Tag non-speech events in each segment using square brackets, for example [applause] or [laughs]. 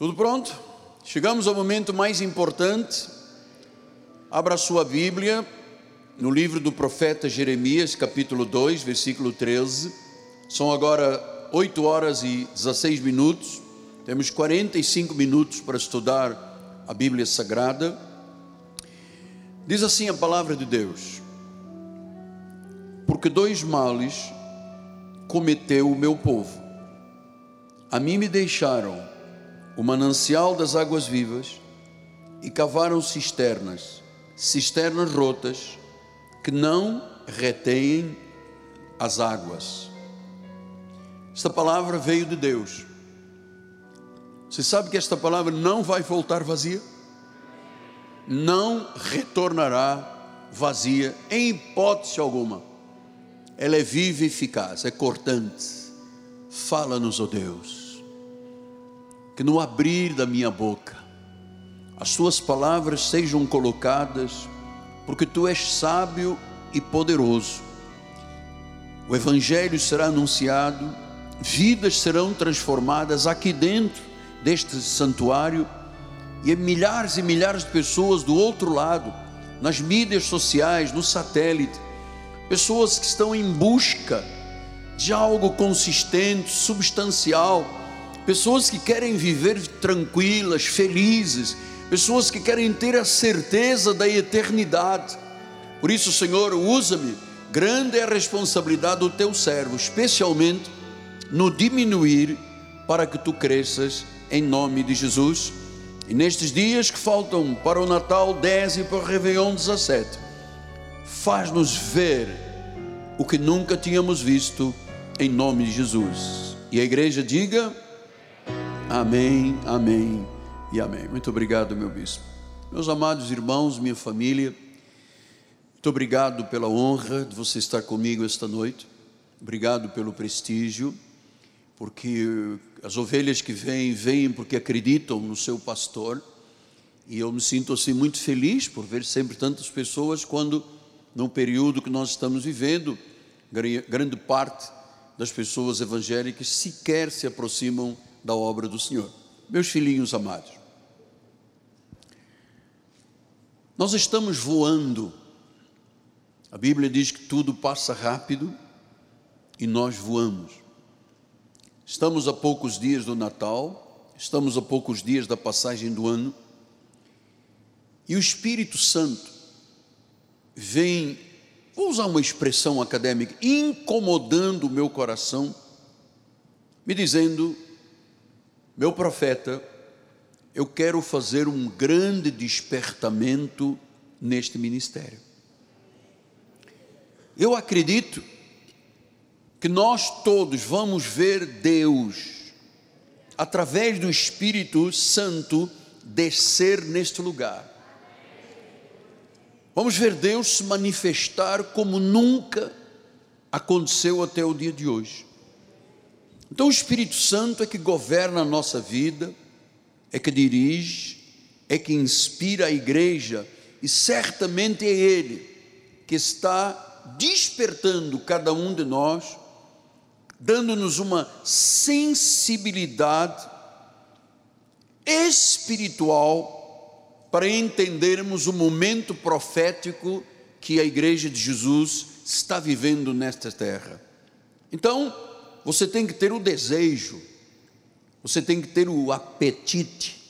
Tudo pronto? Chegamos ao momento mais importante. Abra sua Bíblia no livro do profeta Jeremias, capítulo 2, versículo 13. São agora 8 horas e 16 minutos. Temos 45 minutos para estudar a Bíblia Sagrada. Diz assim a palavra de Deus: Porque dois males cometeu o meu povo. A mim me deixaram o manancial das águas vivas e cavaram cisternas, cisternas rotas que não retêm as águas. Esta palavra veio de Deus. Você sabe que esta palavra não vai voltar vazia? Não retornará vazia, em hipótese alguma. Ela é viva e eficaz, é cortante. Fala-nos, ó oh Deus que no abrir da minha boca, as tuas palavras sejam colocadas, porque tu és sábio e poderoso. O Evangelho será anunciado, vidas serão transformadas aqui dentro deste santuário, e milhares e milhares de pessoas do outro lado, nas mídias sociais, no satélite, pessoas que estão em busca de algo consistente, substancial, pessoas que querem viver tranquilas, felizes, pessoas que querem ter a certeza da eternidade. Por isso, Senhor, usa-me. Grande é a responsabilidade do teu servo, especialmente no diminuir para que tu cresças em nome de Jesus. E nestes dias que faltam para o Natal 10 e para o Réveillon 17, faz-nos ver o que nunca tínhamos visto em nome de Jesus. E a igreja diga: Amém, amém e amém. Muito obrigado, meu bispo. Meus amados irmãos, minha família, muito obrigado pela honra de você estar comigo esta noite. Obrigado pelo prestígio, porque as ovelhas que vêm, vêm porque acreditam no seu pastor. E eu me sinto assim muito feliz por ver sempre tantas pessoas quando, no período que nós estamos vivendo, grande parte das pessoas evangélicas sequer se aproximam da obra do Senhor. Meus filhinhos amados, nós estamos voando. A Bíblia diz que tudo passa rápido e nós voamos. Estamos a poucos dias do Natal, estamos a poucos dias da passagem do ano, e o Espírito Santo vem, vou usar uma expressão acadêmica, incomodando o meu coração, me dizendo meu profeta, eu quero fazer um grande despertamento neste ministério. Eu acredito que nós todos vamos ver Deus, através do Espírito Santo, descer neste lugar. Vamos ver Deus se manifestar como nunca aconteceu até o dia de hoje. Então o Espírito Santo é que governa a nossa vida, é que dirige, é que inspira a igreja, e certamente é Ele que está despertando cada um de nós, dando-nos uma sensibilidade espiritual para entendermos o momento profético que a igreja de Jesus está vivendo nesta terra. Então, você tem que ter o desejo, você tem que ter o apetite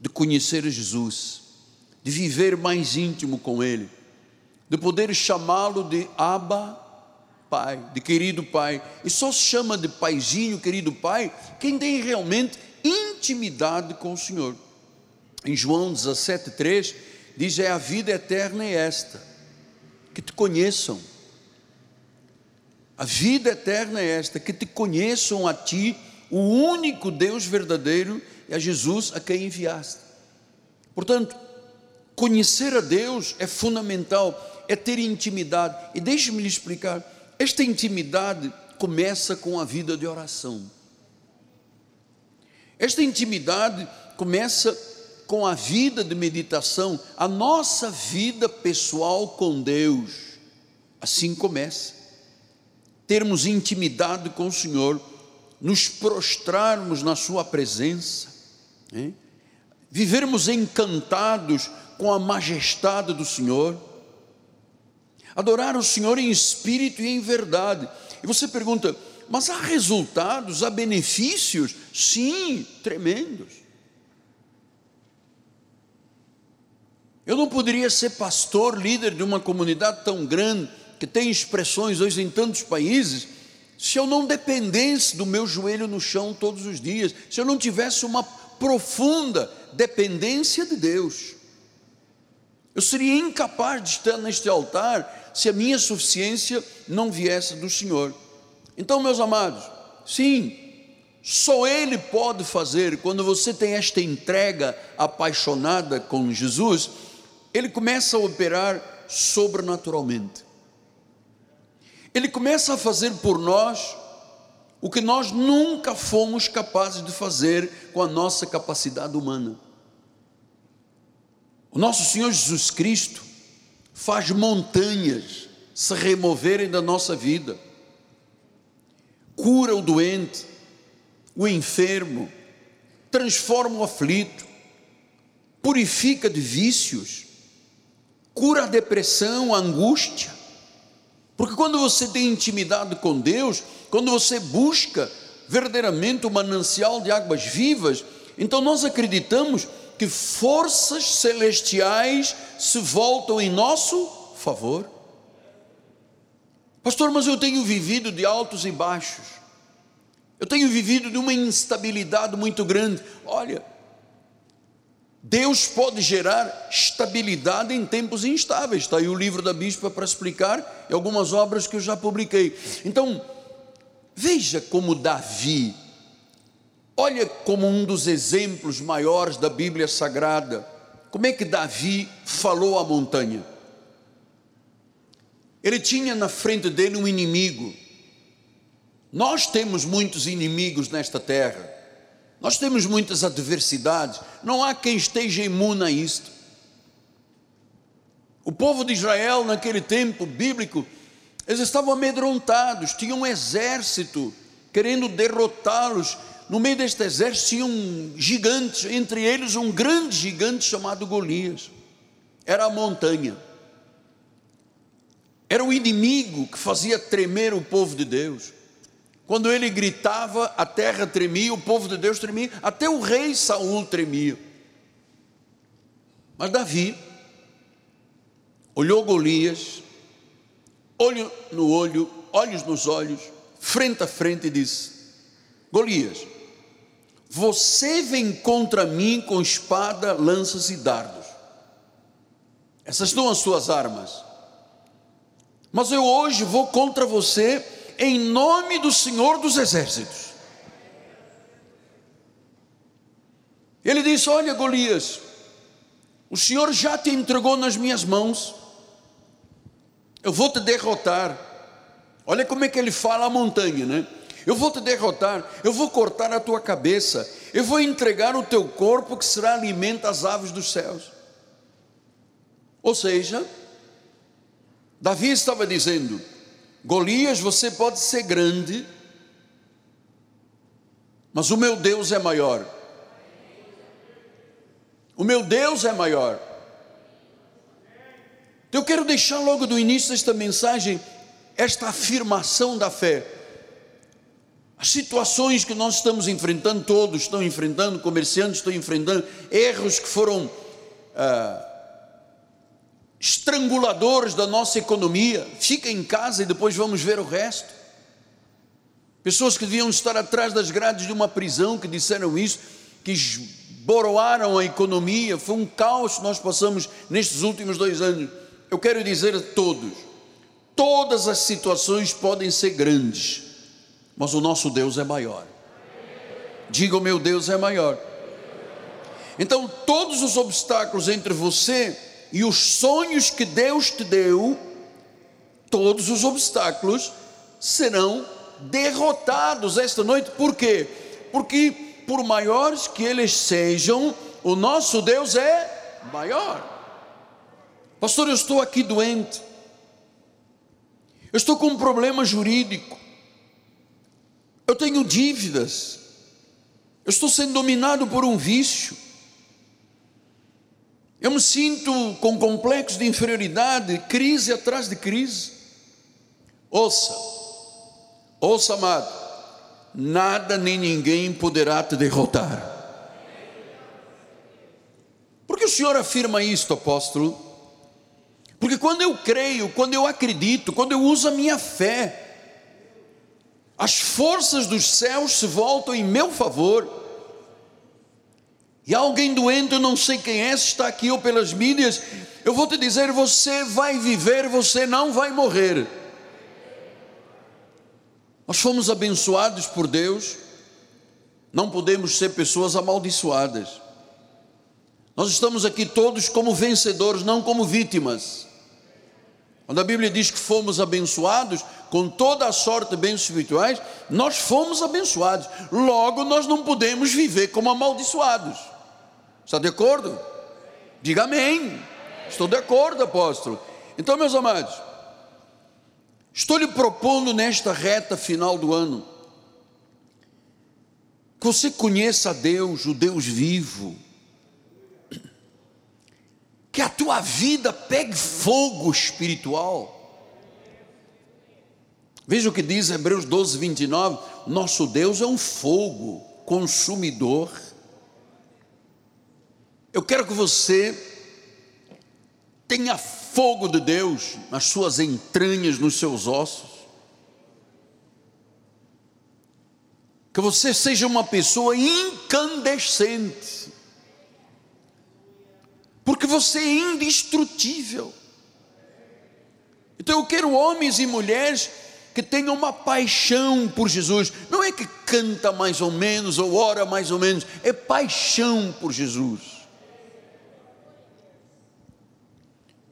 de conhecer Jesus, de viver mais íntimo com Ele, de poder chamá-lo de Abba Pai, de querido Pai. E só se chama de Paizinho, querido Pai, quem tem realmente intimidade com o Senhor. Em João 17,3 diz: É a vida eterna é esta, que te conheçam a vida eterna é esta: que te conheçam a ti, o único Deus verdadeiro, e a Jesus a quem enviaste. Portanto, conhecer a Deus é fundamental, é ter intimidade. E deixe-me lhe explicar: esta intimidade começa com a vida de oração. Esta intimidade começa com a vida de meditação, a nossa vida pessoal com Deus. Assim começa termos intimidade com o Senhor, nos prostrarmos na Sua presença, Hein? Vivermos encantados com a majestade do Senhor. Adorar o Senhor em espírito e em verdade. E você pergunta, mas há resultados, há benefícios? Sim, tremendos. Eu não poderia ser pastor, líder de uma comunidade tão grande, que tem expressões hoje em tantos países, se eu não dependesse do meu joelho no chão todos os dias, se eu não tivesse uma profunda dependência de Deus. Eu seria incapaz de estar neste altar se a minha suficiência não viesse do Senhor. Então, meus amados, sim, só Ele pode fazer, quando você tem esta entrega apaixonada com Jesus, Ele começa a operar sobrenaturalmente. Ele começa a fazer por nós o que nós nunca fomos capazes de fazer com a nossa capacidade humana. O nosso Senhor Jesus Cristo faz montanhas se removerem da nossa vida, cura o doente, o enfermo, transforma o aflito, purifica de vícios, cura a depressão, a angústia. Porque quando você tem intimidade com Deus, quando você busca verdadeiramente o manancial de águas vivas, então nós acreditamos que forças celestiais se voltam em nosso favor. Pastor, mas eu tenho vivido de altos e baixos. Eu tenho vivido de uma instabilidade muito grande. Olha, Deus pode gerar estabilidade em tempos instáveis. Está aí o livro da bispa para explicar e algumas obras que eu já publiquei. Então, veja como Davi Olha como um dos exemplos maiores da Bíblia Sagrada, como é que Davi falou à montanha? Ele tinha na frente dele um inimigo. Nós temos muitos inimigos nesta terra, nós temos muitas adversidades, não há quem esteja imune a isto. O povo de Israel, naquele tempo bíblico, eles estavam amedrontados, tinham um exército querendo derrotá-los no meio deste exército tinham gigantes, entre eles um grande gigante chamado Golias. Era a montanha. Era o inimigo que fazia tremer o povo de Deus. Quando ele gritava, a terra tremia, o povo de Deus tremia, até o rei Saul tremia. Mas Davi olhou Golias, olho no olho, olhos nos olhos, frente a frente e disse: Golias, você vem contra mim com espada, lanças e dardos. Essas são as suas armas. Mas eu hoje vou contra você em nome do Senhor dos Exércitos. Ele disse: Olha, Golias, o Senhor já te entregou nas minhas mãos, eu vou te derrotar. Olha como é que ele fala a montanha, né? eu vou te derrotar, eu vou cortar a tua cabeça, eu vou entregar o teu corpo que será alimento às aves dos céus. Ou seja, Davi estava dizendo: Golias, você pode ser grande, mas o meu Deus é maior. O meu Deus é maior. Eu quero deixar logo do início desta mensagem esta afirmação da fé. As situações que nós estamos enfrentando, todos estão enfrentando, comerciantes estão enfrentando, erros que foram ah, estranguladores da nossa economia. Fica em casa e depois vamos ver o resto. Pessoas que deviam estar atrás das grades de uma prisão que disseram isso, que esboroaram a economia, foi um caos que nós passamos nestes últimos dois anos. Eu quero dizer a todos: todas as situações podem ser grandes mas o nosso Deus é maior. Diga: o meu Deus é maior. Então, todos os obstáculos entre você e os sonhos que Deus te deu, todos os obstáculos serão derrotados esta noite. Por quê? Porque, por maiores que eles sejam, o nosso Deus é maior. Pastor, eu estou aqui doente, eu estou com um problema jurídico, eu tenho dívidas, Eu estou sendo dominado por um vício. Eu me sinto com complexo de inferioridade, crise atrás de crise. Ouça, ouça, amado, nada nem ninguém poderá te derrotar. Por que o Senhor afirma isto, apóstolo? Porque quando eu creio, quando eu acredito, quando eu uso a minha fé, as forças dos céus se voltam em meu favor. E alguém doente, eu não sei quem é, está aqui ou pelas mídias, eu vou te dizer: você vai viver, você não vai morrer. Nós fomos abençoados por Deus, não podemos ser pessoas amaldiçoadas. Nós estamos aqui todos como vencedores, não como vítimas. Quando a Bíblia diz que fomos abençoados com toda a sorte de bens espirituais, nós fomos abençoados. Logo, nós não podemos viver como amaldiçoados. Está de acordo? Diga amém. Estou de acordo, apóstolo. Então, meus amados, estou lhe propondo nesta reta final do ano que você conheça a Deus, o Deus vivo que a tua vida pegue fogo espiritual. Veja o que diz Hebreus 12, 29. Nosso Deus é um fogo consumidor. Eu quero que você tenha fogo de Deus nas suas entranhas, nos seus ossos. Que você seja uma pessoa incandescente porque você é indestrutível. Então eu quero homens e mulheres que tenham uma paixão por Jesus. Não é que canta mais ou menos ou ora mais ou menos, é paixão por Jesus.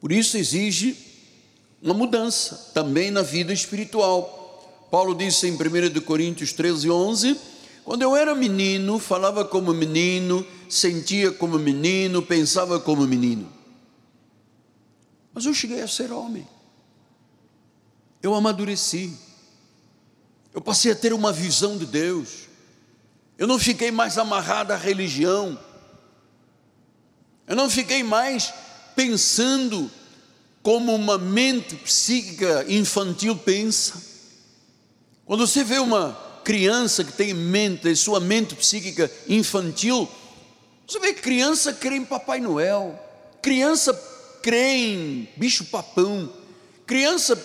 Por isso exige uma mudança também na vida espiritual. Paulo disse em 1 Coríntios 13, 11: Quando eu era menino, falava como menino, sentia como menino, pensava como menino. Mas eu cheguei a ser homem. Eu amadureci. Eu passei a ter uma visão de Deus. Eu não fiquei mais amarrado à religião. Eu não fiquei mais pensando como uma mente psíquica infantil pensa. Quando você vê uma criança que tem mente, sua mente psíquica infantil, você vê criança crê em Papai Noel, criança crê em bicho papão, criança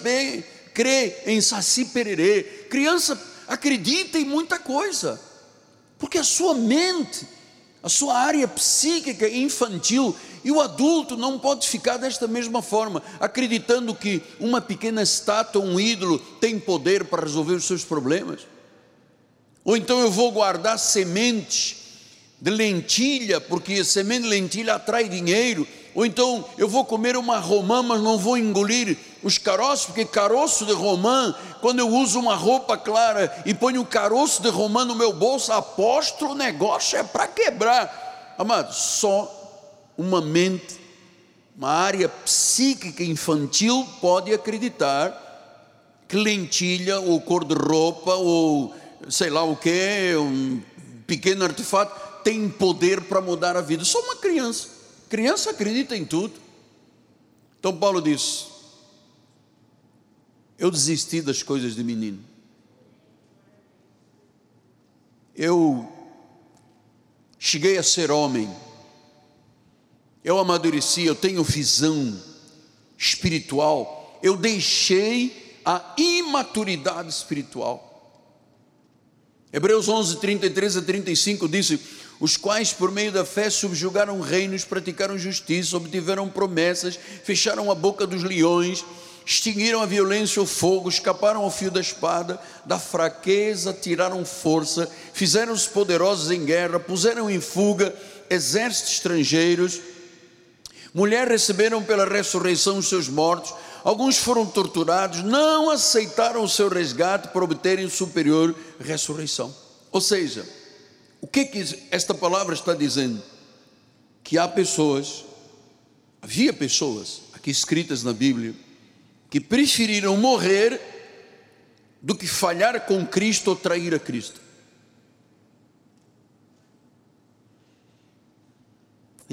crê em saci pererê, criança acredita em muita coisa, porque a sua mente, a sua área psíquica infantil e o adulto não pode ficar desta mesma forma, acreditando que uma pequena estátua, um ídolo, tem poder para resolver os seus problemas. Ou então eu vou guardar sementes de lentilha, porque semente de lentilha atrai dinheiro, ou então eu vou comer uma romã, mas não vou engolir os caroços, porque caroço de romã, quando eu uso uma roupa clara e ponho o caroço de romã no meu bolso, aposto o negócio é para quebrar. Amado, só uma mente, uma área psíquica infantil pode acreditar que lentilha ou cor de roupa ou sei lá o que, um pequeno artefato tem poder para mudar a vida. Só uma criança. Criança acredita em tudo. Então Paulo diz: Eu desisti das coisas de menino. Eu cheguei a ser homem. Eu amadureci, eu tenho visão espiritual. Eu deixei a imaturidade espiritual. Hebreus 11, 33 a 35 diz: os quais, por meio da fé, subjugaram reinos, praticaram justiça, obtiveram promessas, fecharam a boca dos leões, extinguiram a violência e o fogo, escaparam ao fio da espada, da fraqueza tiraram força, fizeram-se poderosos em guerra, puseram em fuga exércitos estrangeiros, mulher receberam pela ressurreição os seus mortos, alguns foram torturados, não aceitaram o seu resgate para obterem superior ressurreição. Ou seja, o que, que esta palavra está dizendo? Que há pessoas, havia pessoas, aqui escritas na Bíblia, que preferiram morrer do que falhar com Cristo ou trair a Cristo.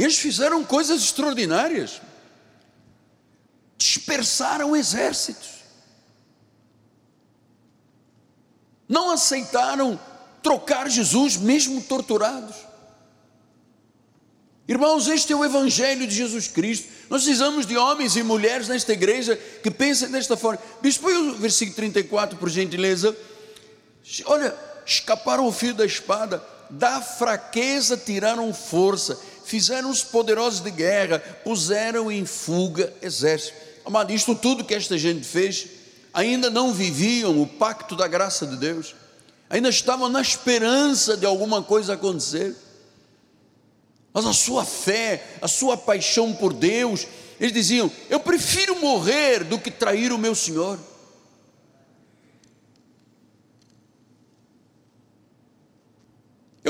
Eles fizeram coisas extraordinárias. Dispersaram exércitos. Não aceitaram trocar Jesus, mesmo torturados. Irmãos, este é o Evangelho de Jesus Cristo. Nós precisamos de homens e mulheres nesta igreja que pensem desta forma. Bispo, põe o versículo 34, por gentileza. Olha, escaparam o fio da espada, da fraqueza tiraram força, fizeram os poderosos de guerra, puseram em fuga exército. Amado, isto tudo que esta gente fez, ainda não viviam o pacto da graça de Deus, ainda estavam na esperança de alguma coisa acontecer mas a sua fé, a sua paixão por Deus, eles diziam: Eu prefiro morrer do que trair o meu Senhor.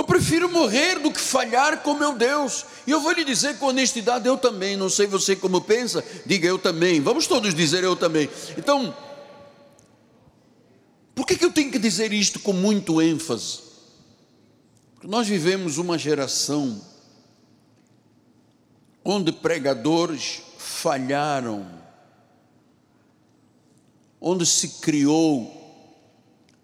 Eu prefiro morrer do que falhar com meu Deus. E eu vou lhe dizer com honestidade, eu também. Não sei você como pensa, diga eu também. Vamos todos dizer eu também. Então, por que, que eu tenho que dizer isto com muito ênfase? Porque nós vivemos uma geração onde pregadores falharam, onde se criou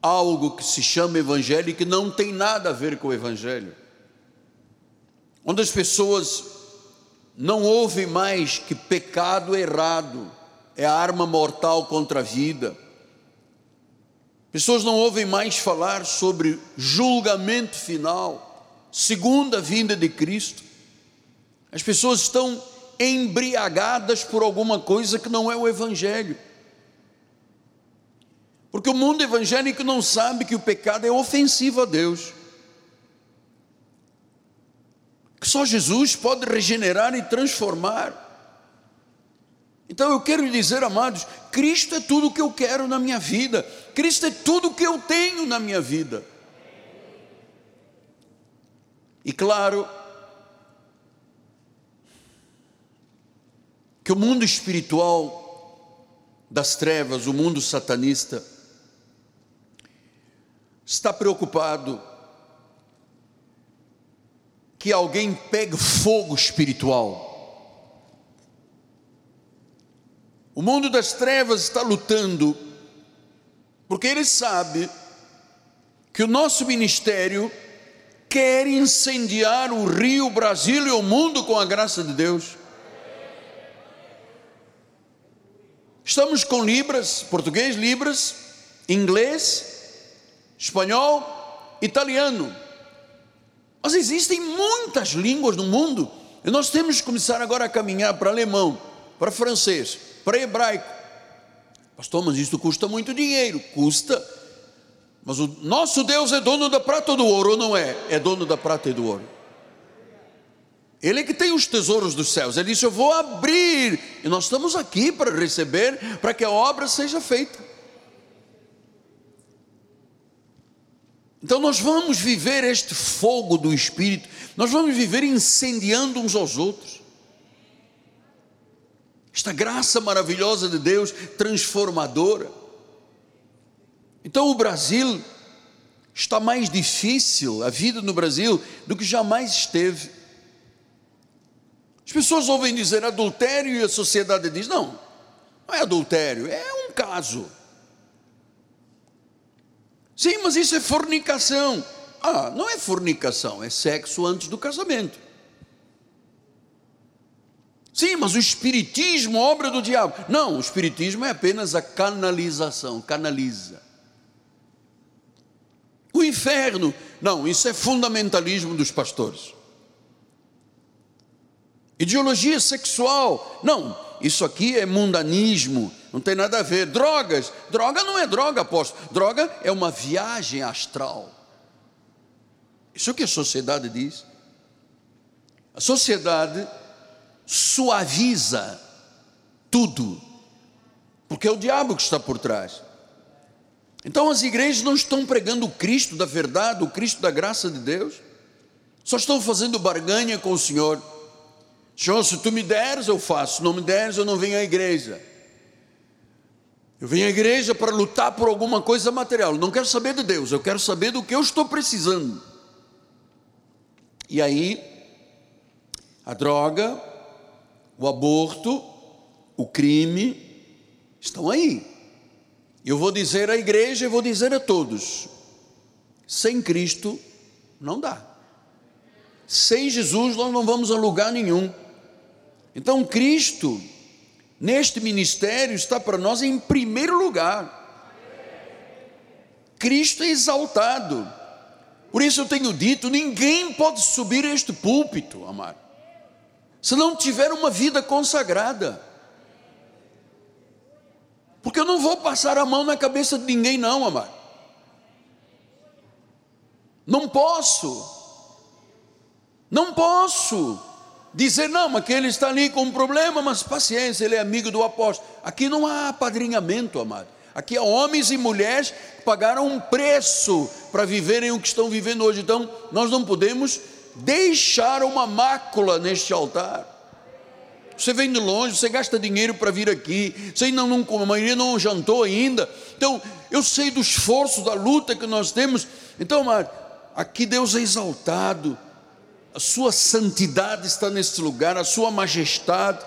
algo que se chama evangelho e que não tem nada a ver com o evangelho, onde as pessoas não ouvem mais que pecado errado é a arma mortal contra a vida. Pessoas não ouvem mais falar sobre julgamento final, segunda vinda de Cristo. As pessoas estão embriagadas por alguma coisa que não é o Evangelho. Porque o mundo evangélico não sabe que o pecado é ofensivo a Deus. Que só Jesus pode regenerar e transformar. Então eu quero dizer, amados, Cristo é tudo o que eu quero na minha vida, Cristo é tudo o que eu tenho na minha vida. E claro, que o mundo espiritual das trevas, o mundo satanista, está preocupado que alguém pegue fogo espiritual. O mundo das trevas está lutando, porque ele sabe que o nosso ministério quer incendiar o Rio, Brasil e o mundo com a graça de Deus. Estamos com Libras, português, Libras, inglês, espanhol, italiano. Mas existem muitas línguas no mundo e nós temos que começar agora a caminhar para alemão, para francês, para hebraico. Pastor, mas isso custa muito dinheiro. Custa. Mas o nosso Deus é dono da prata ou do ouro, ou não é? É dono da prata e do ouro. Ele é que tem os tesouros dos céus. Ele disse: Eu vou abrir. E nós estamos aqui para receber, para que a obra seja feita. Então nós vamos viver este fogo do Espírito, nós vamos viver incendiando uns aos outros. Esta graça maravilhosa de Deus, transformadora. Então o Brasil está mais difícil, a vida no Brasil, do que jamais esteve. As pessoas ouvem dizer adultério e a sociedade diz: não, não é adultério, é um caso. Sim, mas isso é fornicação. Ah, não é fornicação, é sexo antes do casamento. Sim, mas o espiritismo, obra do diabo. Não, o espiritismo é apenas a canalização, canaliza. O inferno, não, isso é fundamentalismo dos pastores. Ideologia sexual, não, isso aqui é mundanismo, não tem nada a ver. Drogas, droga não é droga, apóstolo, droga é uma viagem astral. Isso é o que a sociedade diz. A sociedade suaviza tudo, porque é o diabo que está por trás. Então as igrejas não estão pregando o Cristo da verdade, o Cristo da graça de Deus, só estão fazendo barganha com o Senhor. Senhor, se tu me deres, eu faço, se não me deres, eu não venho à igreja. Eu venho à igreja para lutar por alguma coisa material. Não quero saber de Deus, eu quero saber do que eu estou precisando. E aí, A droga, o aborto, o crime estão aí. Eu vou dizer à igreja e vou dizer a todos: sem Cristo não dá. Sem Jesus nós não vamos a lugar nenhum. Então Cristo, neste ministério, está para nós em primeiro lugar. Cristo é exaltado. Por isso eu tenho dito: ninguém pode subir a este púlpito, amado, se não tiver uma vida consagrada. Porque eu não vou passar a mão na cabeça de ninguém, não, amado. Não posso. Não posso dizer, não, mas que ele está ali com um problema, mas paciência, ele é amigo do apóstolo. Aqui não há apadrinhamento, amado. Aqui há homens e mulheres que pagaram um preço para viverem o que estão vivendo hoje. Então, nós não podemos deixar uma mácula neste altar. Você vem de longe, você gasta dinheiro para vir aqui, você ainda não, a maioria não jantou ainda. Então, eu sei do esforço, da luta que nós temos. Então, aqui Deus é exaltado, a sua santidade está nesse lugar, a sua majestade.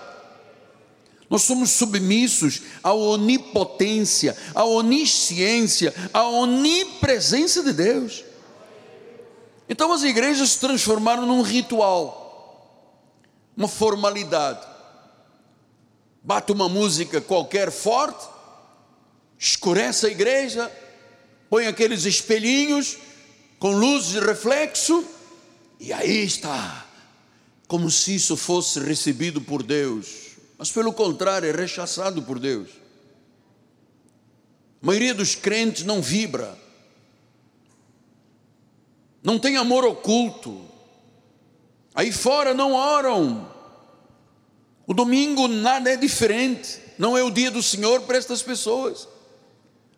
Nós somos submissos à onipotência, à onisciência, à onipresença de Deus. Então as igrejas se transformaram num ritual, uma formalidade bate uma música qualquer forte, escurece a igreja, põe aqueles espelhinhos com luz de reflexo, e aí está, como se isso fosse recebido por Deus, mas pelo contrário, é rechaçado por Deus. A maioria dos crentes não vibra, não tem amor oculto, aí fora não oram, o domingo nada é diferente, não é o dia do Senhor para estas pessoas.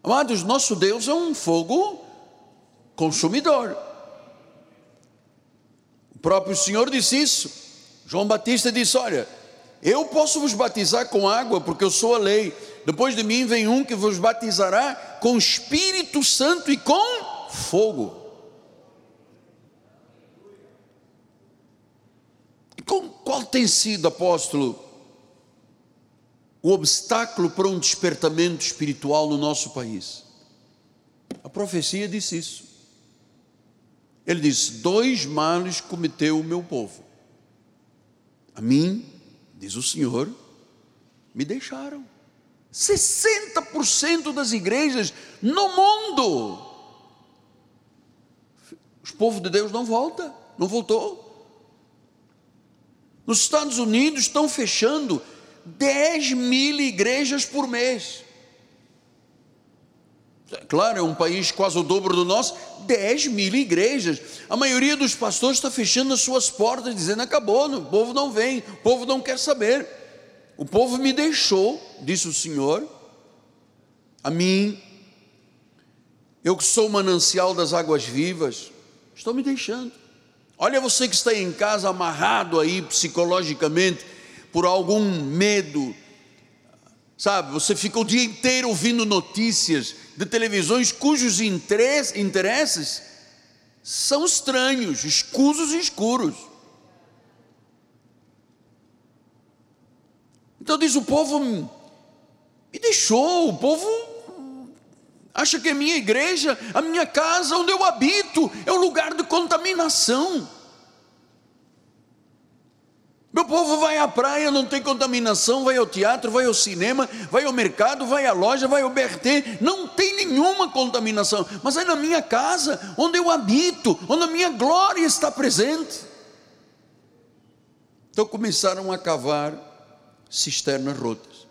Amados, nosso Deus é um fogo consumidor. Próprio Senhor disse isso. João Batista disse: Olha, eu posso vos batizar com água, porque eu sou a lei. Depois de mim vem um que vos batizará com Espírito Santo e com fogo. Qual tem sido, apóstolo, o obstáculo para um despertamento espiritual no nosso país? A profecia disse isso. Ele disse: Dois males cometeu o meu povo. A mim, diz o Senhor, me deixaram. 60% das igrejas no mundo. Os povos de Deus não volta, não voltou. Nos Estados Unidos estão fechando 10 mil igrejas por mês. Claro, é um país quase o dobro do nosso, 10 mil igrejas. A maioria dos pastores está fechando as suas portas, dizendo: acabou, o povo não vem, o povo não quer saber. O povo me deixou, disse o Senhor, a mim, eu que sou o manancial das águas vivas, estou me deixando. Olha você que está em casa amarrado aí psicologicamente por algum medo, sabe? Você fica o dia inteiro ouvindo notícias de televisões cujos interesses são estranhos, escusos e escuros. Então diz o povo me deixou, o povo acha que a minha igreja, a minha casa onde eu habito, é um lugar de contaminação. Meu povo vai à praia, não tem contaminação, vai ao teatro, vai ao cinema, vai ao mercado, vai à loja, vai ao BRT, não tem nenhuma contaminação, mas é na minha casa, onde eu habito, onde a minha glória está presente. Então começaram a cavar cisternas rotas,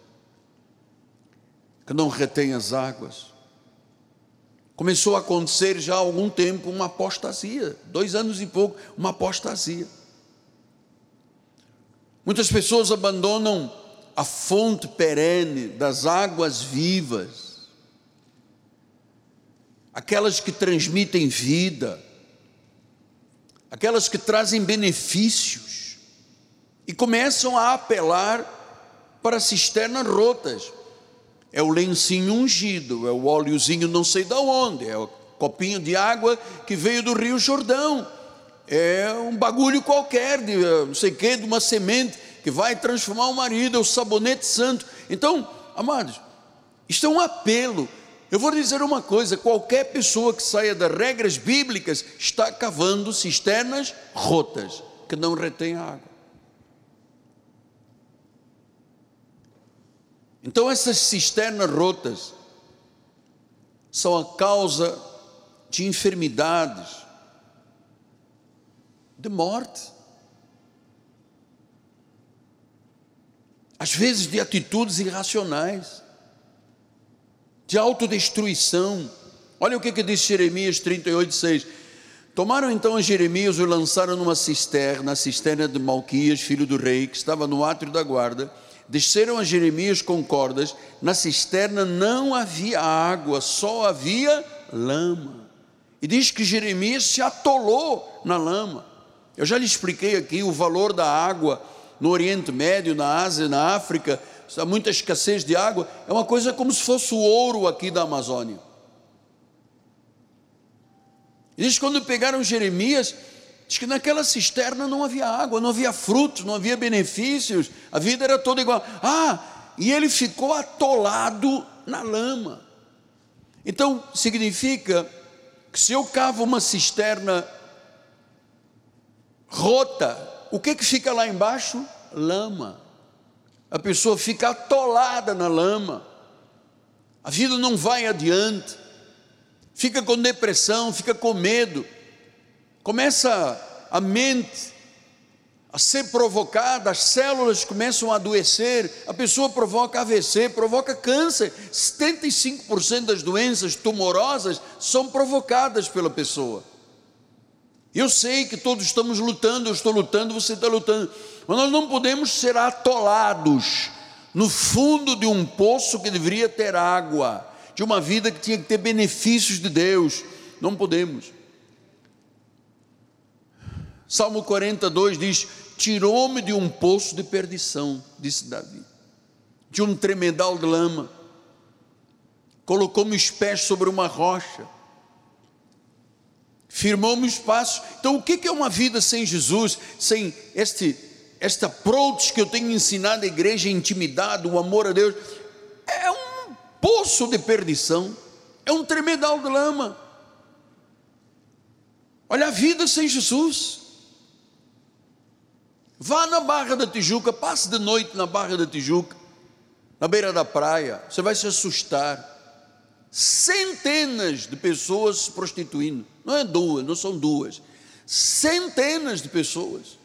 que não retêm as águas, Começou a acontecer já há algum tempo uma apostasia, dois anos e pouco, uma apostasia. Muitas pessoas abandonam a fonte perene das águas vivas, aquelas que transmitem vida, aquelas que trazem benefícios, e começam a apelar para cisternas rotas é o lencinho ungido, é o óleozinho não sei de onde, é o copinho de água que veio do Rio Jordão. É um bagulho qualquer, de eh, não sei o que, de uma semente que vai transformar o marido, é o sabonete santo. Então, amados, isto é um apelo. Eu vou dizer uma coisa: qualquer pessoa que saia das regras bíblicas está cavando cisternas rotas, que não retém água. Então, essas cisternas rotas são a causa de enfermidades, de morte. Às vezes de atitudes irracionais, de autodestruição. Olha o que, que diz Jeremias 38, 6. Tomaram então a Jeremias e o lançaram numa cisterna, a cisterna de Malquias, filho do rei, que estava no átrio da guarda. Desceram a Jeremias com cordas, na cisterna não havia água, só havia lama. E diz que Jeremias se atolou na lama. Eu já lhe expliquei aqui o valor da água no Oriente Médio, na Ásia, na África, há muita escassez de água, é uma coisa como se fosse o ouro aqui da Amazônia. Diz quando pegaram Jeremias, diz que naquela cisterna não havia água, não havia frutos, não havia benefícios, a vida era toda igual. Ah, e ele ficou atolado na lama. Então significa que se eu cavo uma cisterna rota, o que que fica lá embaixo? Lama. A pessoa fica atolada na lama. A vida não vai adiante. Fica com depressão, fica com medo. Começa a mente a ser provocada, as células começam a adoecer, a pessoa provoca AVC, provoca câncer. 75% das doenças tumorosas são provocadas pela pessoa. Eu sei que todos estamos lutando, eu estou lutando, você está lutando, mas nós não podemos ser atolados no fundo de um poço que deveria ter água, de uma vida que tinha que ter benefícios de Deus. Não podemos. Salmo 42 diz: tirou-me de um poço de perdição, disse Davi, de um tremedal de lama, colocou-me os pés sobre uma rocha, firmou-me os passos. Então, o que é uma vida sem Jesus, sem este, esta approach que eu tenho ensinado à igreja, a intimidade, o amor a Deus? É um poço de perdição, é um tremedal de lama. Olha a vida sem Jesus. Vá na Barra da Tijuca, passe de noite na Barra da Tijuca, na beira da praia, você vai se assustar. Centenas de pessoas se prostituindo, não é duas, não são duas, centenas de pessoas.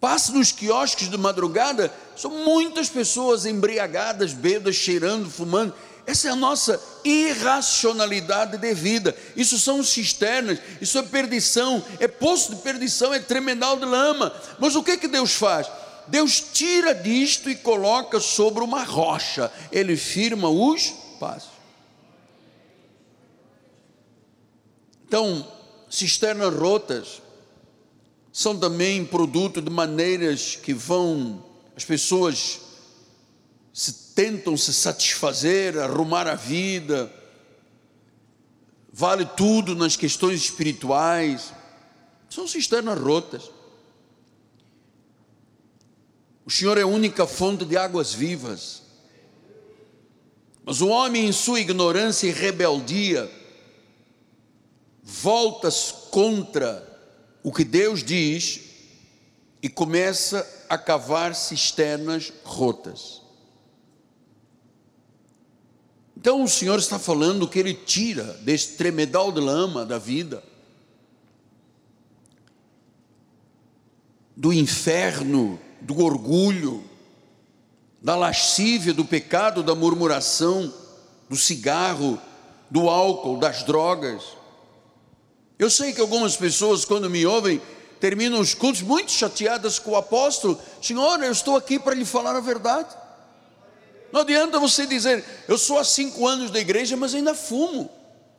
Passe nos quiosques de madrugada, são muitas pessoas embriagadas, bêbadas, cheirando, fumando. Essa é a nossa irracionalidade de vida. Isso são cisternas, isso é perdição, é poço de perdição, é tremendal de lama. Mas o que que Deus faz? Deus tira disto e coloca sobre uma rocha. Ele firma os passos. Então, cisternas rotas são também produto de maneiras que vão as pessoas se tentam se satisfazer, arrumar a vida, vale tudo nas questões espirituais, são cisternas rotas. O Senhor é a única fonte de águas vivas. Mas o homem, em sua ignorância e rebeldia, volta-se contra o que Deus diz e começa a cavar cisternas rotas. Então o Senhor está falando que Ele tira desse tremedal de lama da vida, do inferno, do orgulho, da lascívia, do pecado, da murmuração, do cigarro, do álcool, das drogas. Eu sei que algumas pessoas, quando me ouvem, terminam os cultos muito chateadas com o apóstolo. Senhor, eu estou aqui para lhe falar a verdade. Não adianta você dizer, eu sou há cinco anos da igreja, mas ainda fumo.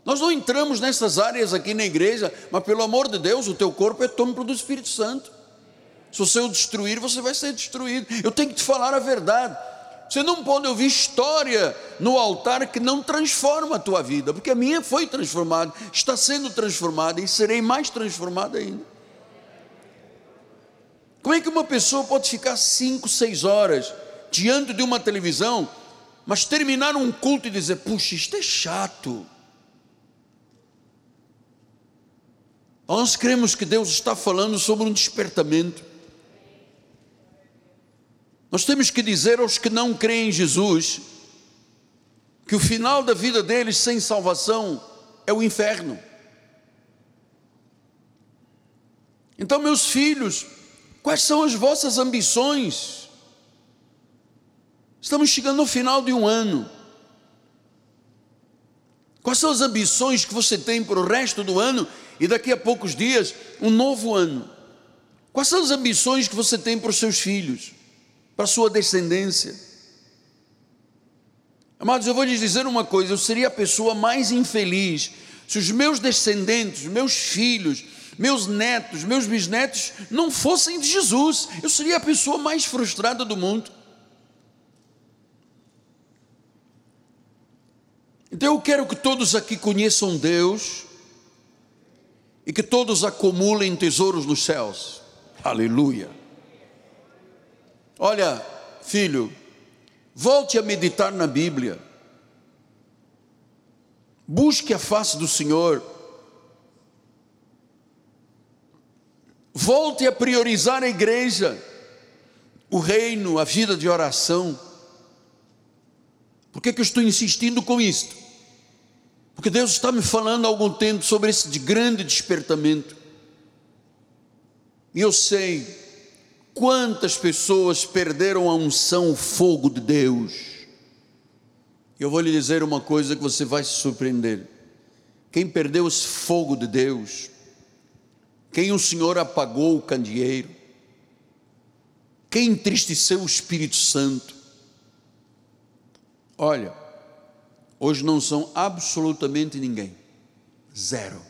Nós não entramos nessas áreas aqui na igreja, mas pelo amor de Deus, o teu corpo é templo do Espírito Santo. Se você o destruir, você vai ser destruído. Eu tenho que te falar a verdade. Você não pode ouvir história no altar que não transforma a tua vida, porque a minha foi transformada, está sendo transformada e serei mais transformada ainda. Como é que uma pessoa pode ficar cinco, seis horas diante de uma televisão, mas terminar um culto e dizer: puxa, isto é chato. Nós cremos que Deus está falando sobre um despertamento. Nós temos que dizer aos que não creem em Jesus que o final da vida deles sem salvação é o inferno. Então, meus filhos, quais são as vossas ambições? Estamos chegando ao final de um ano. Quais são as ambições que você tem para o resto do ano e daqui a poucos dias, um novo ano? Quais são as ambições que você tem para os seus filhos? Para a sua descendência. Amados, eu vou lhes dizer uma coisa: eu seria a pessoa mais infeliz se os meus descendentes, meus filhos, meus netos, meus bisnetos não fossem de Jesus. Eu seria a pessoa mais frustrada do mundo. Então eu quero que todos aqui conheçam Deus e que todos acumulem tesouros nos céus. Aleluia. Olha, filho, volte a meditar na Bíblia. Busque a face do Senhor. Volte a priorizar a igreja, o reino, a vida de oração. Por que, que eu estou insistindo com isto? Porque Deus está me falando há algum tempo sobre esse grande despertamento. E eu sei Quantas pessoas perderam a unção, o fogo de Deus? Eu vou lhe dizer uma coisa que você vai se surpreender. Quem perdeu esse fogo de Deus, quem o Senhor apagou o candeeiro, quem entristeceu o Espírito Santo, olha, hoje não são absolutamente ninguém, zero.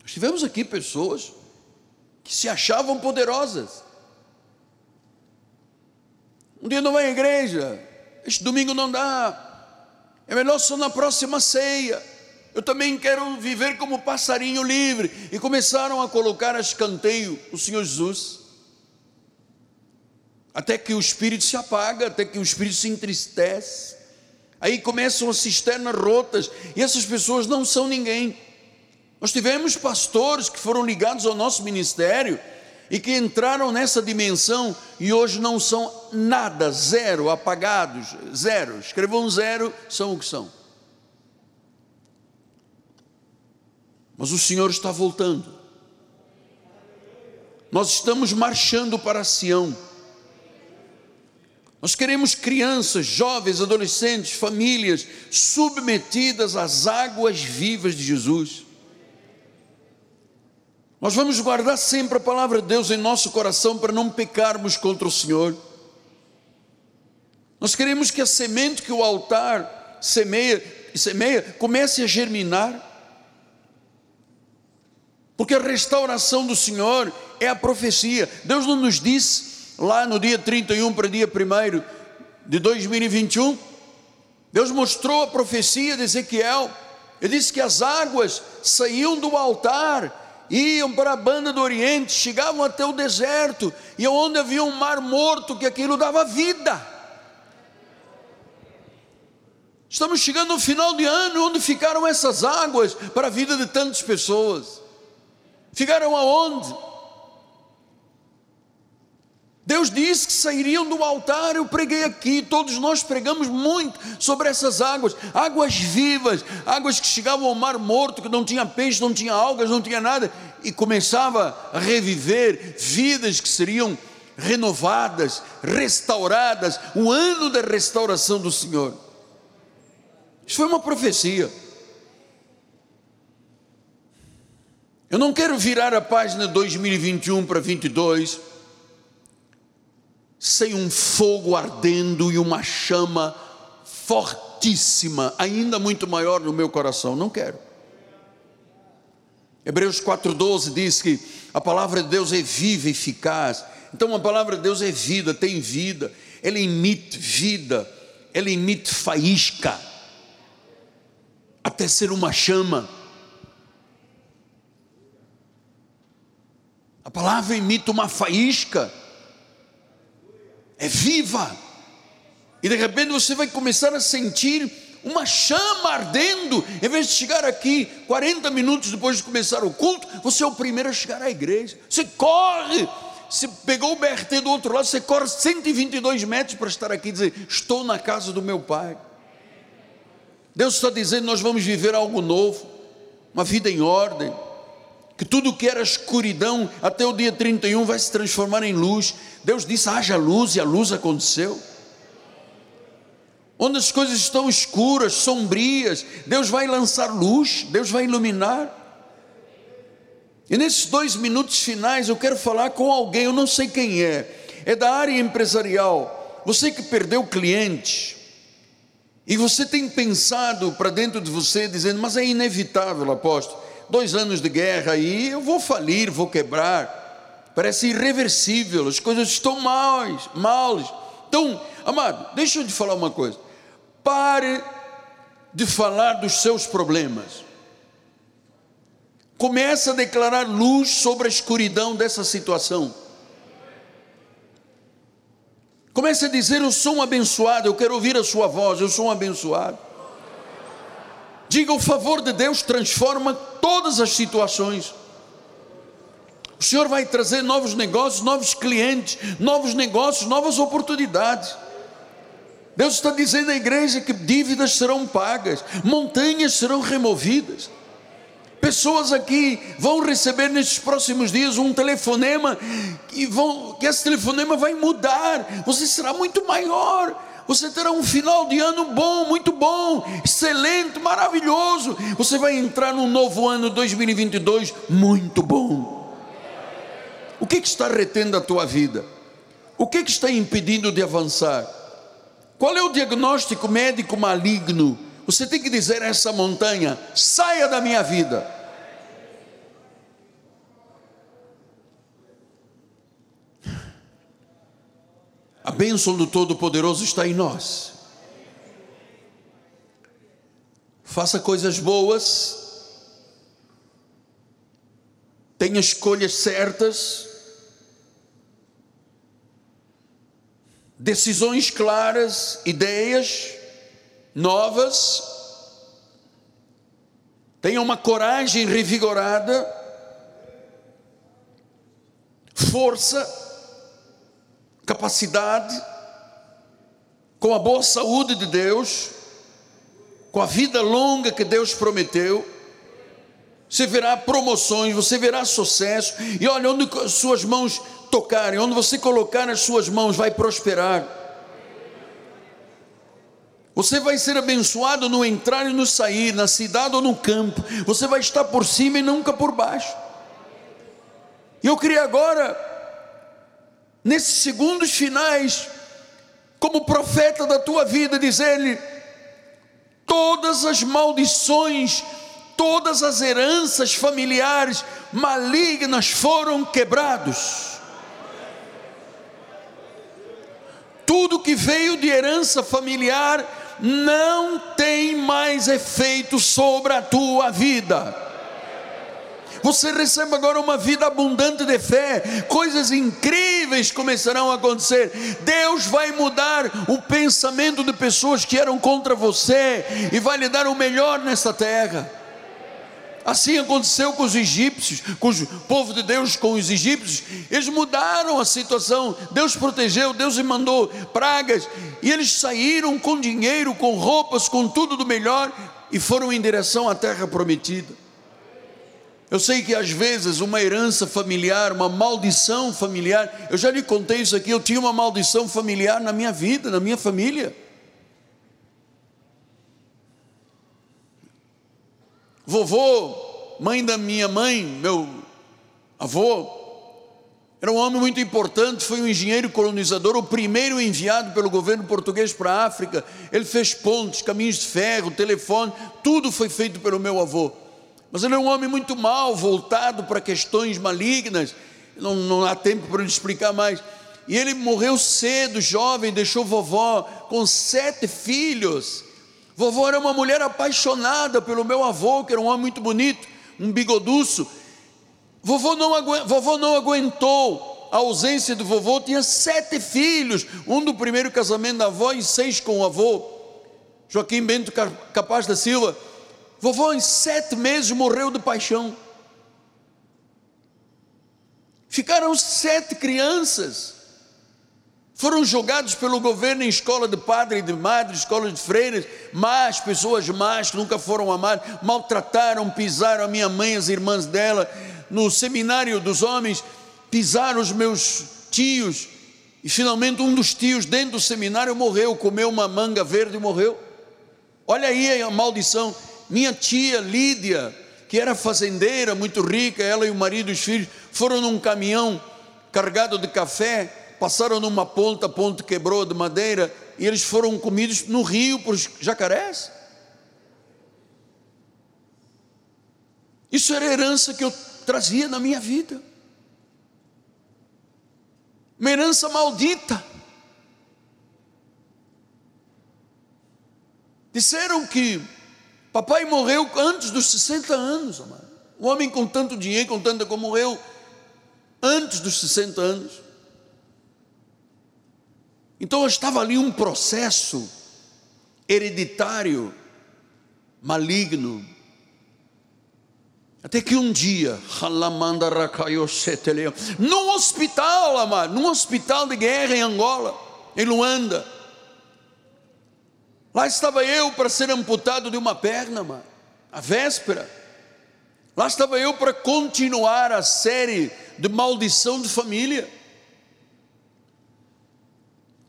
Nós tivemos aqui pessoas que se achavam poderosas, um dia não vai à igreja, este domingo não dá, é melhor só na próxima ceia. Eu também quero viver como passarinho livre. E começaram a colocar a escanteio o Senhor Jesus. Até que o espírito se apaga, até que o espírito se entristece. Aí começam as cisternas rotas, e essas pessoas não são ninguém. Nós tivemos pastores que foram ligados ao nosso ministério e que entraram nessa dimensão e hoje não são nada, zero, apagados, zero. Escrevam zero, são o que são. Mas o Senhor está voltando. Nós estamos marchando para Sião. Nós queremos crianças, jovens, adolescentes, famílias submetidas às águas vivas de Jesus. Nós vamos guardar sempre a palavra de Deus em nosso coração para não pecarmos contra o Senhor. Nós queremos que a semente que o altar semeia, semeia comece a germinar. Porque a restauração do Senhor é a profecia. Deus não nos disse lá no dia 31 para dia 1 de 2021. Deus mostrou a profecia de Ezequiel. Ele disse que as águas saíam do altar iam para a banda do Oriente, chegavam até o deserto, e onde havia um mar morto, que aquilo dava vida. Estamos chegando ao final de ano, onde ficaram essas águas para a vida de tantas pessoas? Ficaram aonde? Deus disse que sairiam do altar, eu preguei aqui, todos nós pregamos muito sobre essas águas, águas vivas, águas que chegavam ao mar morto, que não tinha peixe, não tinha algas, não tinha nada, e começava a reviver vidas que seriam renovadas, restauradas, o ano da restauração do Senhor. Isso foi uma profecia. Eu não quero virar a página 2021 para 22 sem um fogo ardendo e uma chama fortíssima, ainda muito maior no meu coração. Não quero. Hebreus 4,12 diz que a palavra de Deus é viva e eficaz. Então a palavra de Deus é vida, tem vida. ela emite vida, ela emite faísca, até ser uma chama. A palavra emite uma faísca, é viva, e de repente você vai começar a sentir uma chama ardendo, em vez de chegar aqui 40 minutos depois de começar o culto, você é o primeiro a chegar à igreja. Você corre, você pegou o BRT do outro lado, você corre 122 metros para estar aqui e dizer: Estou na casa do meu pai. Deus está dizendo: Nós vamos viver algo novo, uma vida em ordem. Que tudo que era escuridão até o dia 31 vai se transformar em luz. Deus disse: haja luz e a luz aconteceu onde as coisas estão escuras, sombrias, Deus vai lançar luz, Deus vai iluminar. E nesses dois minutos finais eu quero falar com alguém, eu não sei quem é, é da área empresarial. Você que perdeu cliente, e você tem pensado para dentro de você, dizendo, mas é inevitável, apóstolo, dois anos de guerra aí, eu vou falir, vou quebrar, parece irreversível, as coisas estão mal, mal. Então, amado, deixa eu te falar uma coisa. Pare de falar dos seus problemas. Comece a declarar luz sobre a escuridão dessa situação. Comece a dizer: Eu sou um abençoado, eu quero ouvir a sua voz, eu sou um abençoado. Diga: O favor de Deus transforma todas as situações. O Senhor vai trazer novos negócios, novos clientes, novos negócios, novas oportunidades. Deus está dizendo à igreja que dívidas serão pagas, montanhas serão removidas. Pessoas aqui vão receber nesses próximos dias um telefonema e vão, que esse telefonema vai mudar. Você será muito maior. Você terá um final de ano bom, muito bom, excelente, maravilhoso. Você vai entrar num novo ano 2022 muito bom. O que, que está retendo a tua vida? O que, que está impedindo de avançar? Qual é o diagnóstico médico maligno? Você tem que dizer a essa montanha: saia da minha vida. A bênção do Todo-Poderoso está em nós. Faça coisas boas, tenha escolhas certas, decisões claras, ideias novas, tenha uma coragem revigorada, força, capacidade, com a boa saúde de Deus, com a vida longa que Deus prometeu, você verá promoções, você verá sucesso, e olha onde suas mãos tocarem, onde você colocar as suas mãos, vai prosperar. Você vai ser abençoado no entrar e no sair, na cidade ou no campo. Você vai estar por cima e nunca por baixo. E eu queria agora, nesses segundos finais, como profeta da tua vida, dizer-lhe: todas as maldições, todas as heranças familiares malignas foram quebrados. Tudo que veio de herança familiar não tem mais efeito sobre a tua vida. Você recebe agora uma vida abundante de fé, coisas incríveis começarão a acontecer. Deus vai mudar o pensamento de pessoas que eram contra você e vai lhe dar o melhor nesta terra. Assim aconteceu com os egípcios, com o povo de Deus, com os egípcios. Eles mudaram a situação. Deus protegeu, Deus mandou pragas. E eles saíram com dinheiro, com roupas, com tudo do melhor e foram em direção à terra prometida. Eu sei que às vezes uma herança familiar, uma maldição familiar, eu já lhe contei isso aqui, eu tinha uma maldição familiar na minha vida, na minha família. Vovô, mãe da minha mãe, meu avô, era um homem muito importante, foi um engenheiro colonizador, o primeiro enviado pelo governo português para a África. Ele fez pontes, caminhos de ferro, telefone, tudo foi feito pelo meu avô. Mas ele é um homem muito mal, voltado para questões malignas, não, não há tempo para lhe explicar mais. E ele morreu cedo, jovem, deixou vovó com sete filhos. Vovó era uma mulher apaixonada pelo meu avô, que era um homem muito bonito, um bigoduço. Vovô não, vovô não aguentou a ausência do vovô, tinha sete filhos, um do primeiro casamento da avó e seis com o avô. Joaquim Bento Capaz da Silva. Vovô, em sete meses, morreu de paixão. Ficaram sete crianças. Foram jogados pelo governo em escola de padre e de madre, escola de freiras, más, pessoas más que nunca foram amadas, maltrataram, pisaram a minha mãe, as irmãs dela, no seminário dos homens, pisaram os meus tios, e finalmente um dos tios dentro do seminário morreu, comeu uma manga verde e morreu. Olha aí a maldição. Minha tia Lídia, que era fazendeira, muito rica, ela e o marido e os filhos, foram num caminhão carregado de café passaram numa ponta, a ponte quebrou de madeira, e eles foram comidos no rio por jacarés. Isso era herança que eu trazia na minha vida. Uma herança maldita. Disseram que papai morreu antes dos 60 anos, amado. Um homem com tanto dinheiro, com tanta como morreu antes dos 60 anos. Então estava ali um processo hereditário, maligno. Até que um dia, num hospital, amado, num hospital de guerra em Angola, em Luanda, lá estava eu para ser amputado de uma perna, amado, a véspera. Lá estava eu para continuar a série de maldição de família.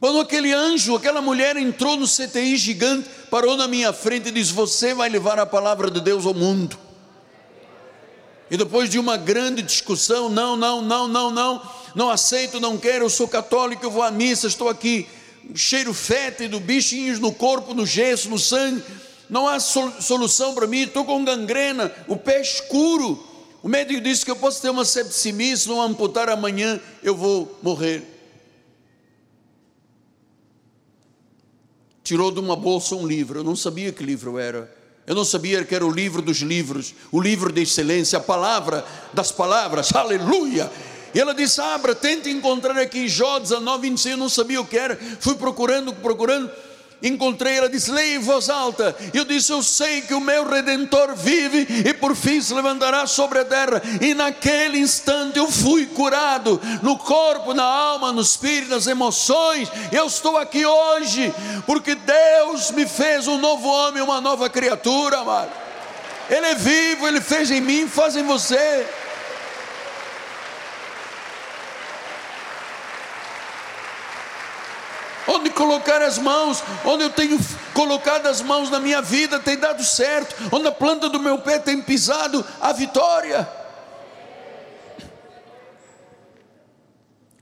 Quando aquele anjo, aquela mulher entrou no CTI gigante, parou na minha frente e disse: Você vai levar a palavra de Deus ao mundo. E depois de uma grande discussão, não, não, não, não, não, não aceito, não quero, eu sou católico, eu vou à missa, estou aqui, cheiro fétido, bichinhos no corpo, no gesso, no sangue, não há solução para mim, estou com gangrena, o pé escuro. O médico disse que eu posso ter uma septicemia, se não amputar amanhã eu vou morrer. Tirou de uma bolsa um livro. Eu não sabia que livro era. Eu não sabia que era o livro dos livros, o livro de excelência, a palavra das palavras. [laughs] Aleluia! E ela disse: Abra, tente encontrar aqui Jó 19, 26. Eu não sabia o que era. Fui procurando, procurando encontrei, ela disse: leia em voz alta. Eu disse: Eu sei que o meu redentor vive e por fim se levantará sobre a terra. E naquele instante eu fui curado no corpo, na alma, no espírito, nas emoções. Eu estou aqui hoje porque Deus me fez um novo homem, uma nova criatura, amado. Ele é vivo, ele fez em mim, faz em você. Onde colocar as mãos, onde eu tenho colocado as mãos na minha vida tem dado certo, onde a planta do meu pé tem pisado a vitória.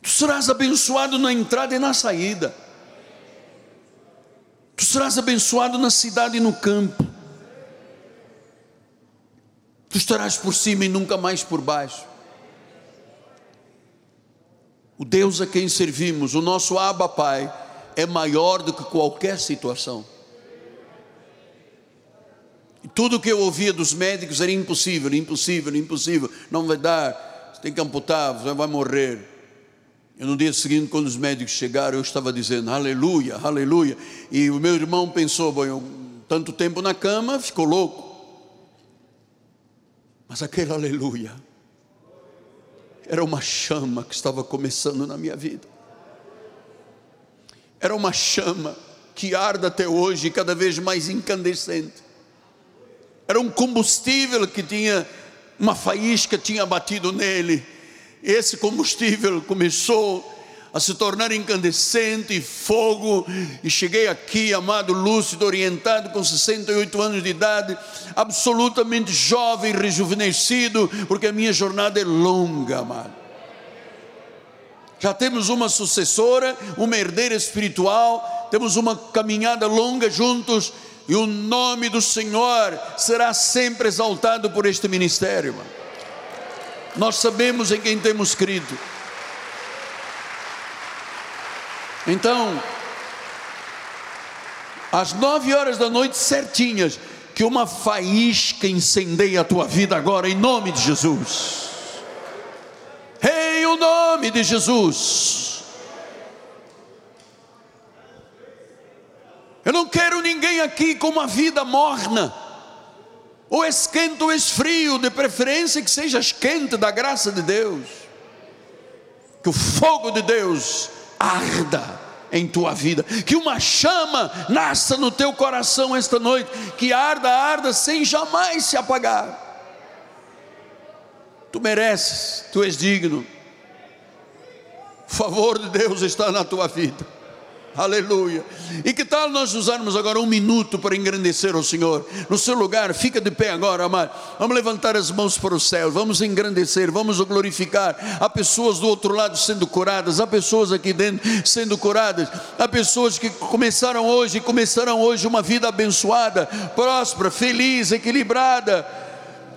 Tu serás abençoado na entrada e na saída. Tu serás abençoado na cidade e no campo. Tu estarás por cima e nunca mais por baixo. O Deus a quem servimos, o nosso Abba Pai, é maior do que qualquer situação. Tudo que eu ouvia dos médicos era impossível, impossível, impossível, não vai dar, você tem que amputar, você vai morrer. E no dia seguinte, quando os médicos chegaram, eu estava dizendo aleluia, aleluia. E o meu irmão pensou, bom, tanto tempo na cama, ficou louco. Mas aquele aleluia era uma chama que estava começando na minha vida era uma chama que arde até hoje, cada vez mais incandescente. Era um combustível que tinha uma faísca tinha batido nele. Esse combustível começou a se tornar incandescente e fogo, e cheguei aqui, amado, lúcido, orientado, com 68 anos de idade, absolutamente jovem, rejuvenescido, porque a minha jornada é longa, amado já temos uma sucessora, uma herdeira espiritual, temos uma caminhada longa juntos, e o nome do Senhor será sempre exaltado por este ministério. Nós sabemos em quem temos crido. Então, às nove horas da noite certinhas, que uma faísca incendeie a tua vida agora, em nome de Jesus. Em o nome de Jesus. Eu não quero ninguém aqui com uma vida morna, ou esquenta ou esfrio, de preferência que seja esquente da graça de Deus, que o fogo de Deus arda em tua vida, que uma chama nasça no teu coração esta noite, que arda, arda sem jamais se apagar. Tu mereces, tu és digno. O favor de Deus está na tua vida. Aleluia. E que tal nós usarmos agora um minuto para engrandecer o Senhor? No seu lugar, fica de pé agora, amado. Vamos levantar as mãos para o céu, vamos engrandecer, vamos glorificar. Há pessoas do outro lado sendo curadas, há pessoas aqui dentro sendo curadas, há pessoas que começaram hoje, começaram hoje uma vida abençoada, próspera, feliz, equilibrada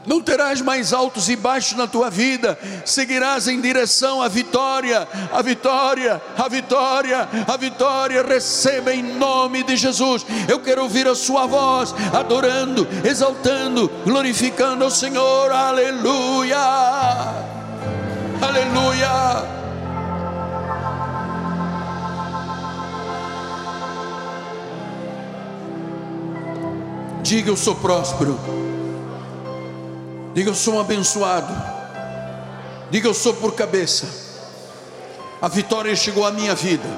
não terás mais altos e baixos na tua vida, seguirás em direção à vitória, a vitória, a vitória, a vitória. Receba em nome de Jesus. Eu quero ouvir a sua voz, adorando, exaltando, glorificando ao Senhor. Aleluia, aleluia. Diga eu sou próspero. Diga eu sou um abençoado. Diga eu sou por cabeça. A vitória chegou à minha vida.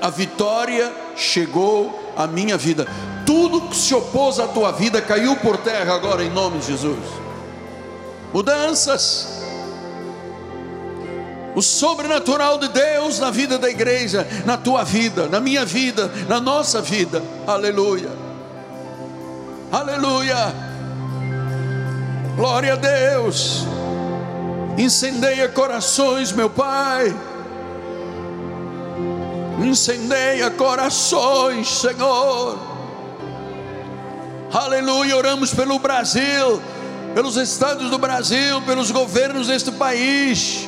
A vitória chegou à minha vida. Tudo que se opôs à tua vida caiu por terra agora em nome de Jesus. Mudanças. O sobrenatural de Deus na vida da igreja, na tua vida, na minha vida, na nossa vida. Aleluia. Aleluia. Glória a Deus. Incendeia corações, meu Pai. Incendeia corações, Senhor. Aleluia. Oramos pelo Brasil, pelos estados do Brasil, pelos governos deste país.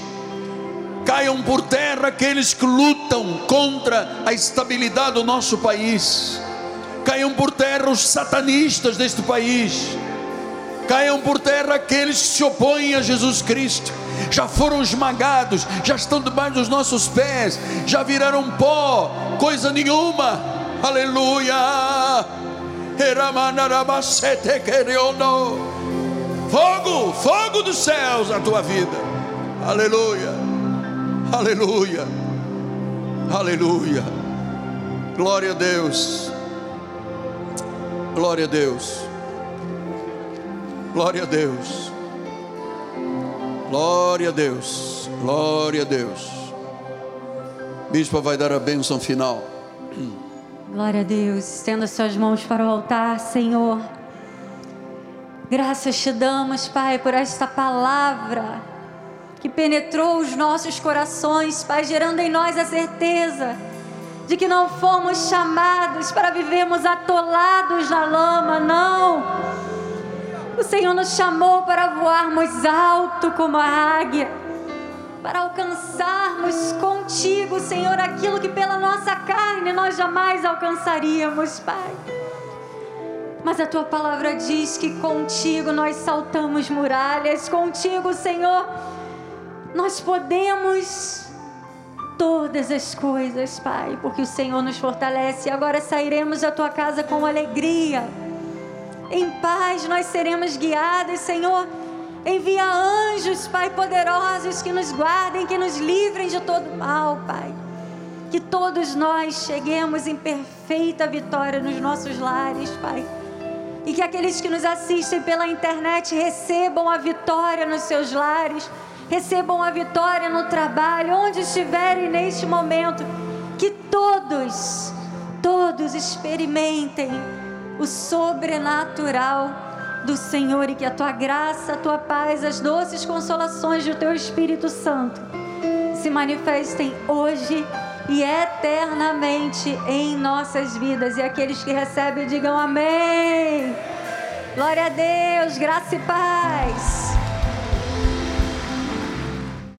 Caiam por terra aqueles que lutam contra a estabilidade do nosso país. Caiam por terra os satanistas deste país caiam por terra aqueles que se opõem a Jesus Cristo, já foram esmagados, já estão debaixo dos nossos pés, já viraram pó, coisa nenhuma, aleluia. Fogo, fogo dos céus na tua vida, aleluia, aleluia, aleluia, glória a Deus, glória a Deus. Glória a Deus. Glória a Deus. Glória a Deus. Bispo vai dar a bênção final. Glória a Deus. Estenda suas mãos para o altar, Senhor. Graças te damos, Pai, por esta palavra que penetrou os nossos corações, Pai, gerando em nós a certeza de que não fomos chamados para vivermos atolados na lama, não o Senhor nos chamou para voarmos alto como a águia, para alcançarmos contigo, Senhor, aquilo que pela nossa carne nós jamais alcançaríamos, Pai. Mas a tua palavra diz que contigo nós saltamos muralhas, contigo, Senhor, nós podemos todas as coisas, Pai, porque o Senhor nos fortalece. E agora sairemos da tua casa com alegria em paz nós seremos guiados, Senhor. Envia anjos, Pai, poderosos que nos guardem, que nos livrem de todo mal, Pai. Que todos nós cheguemos em perfeita vitória nos nossos lares, Pai. E que aqueles que nos assistem pela internet recebam a vitória nos seus lares, recebam a vitória no trabalho, onde estiverem neste momento. Que todos, todos experimentem o sobrenatural do Senhor e que a tua graça, a tua paz, as doces consolações do teu Espírito Santo se manifestem hoje e eternamente em nossas vidas. E aqueles que recebem, digam amém. Glória a Deus, graça e paz.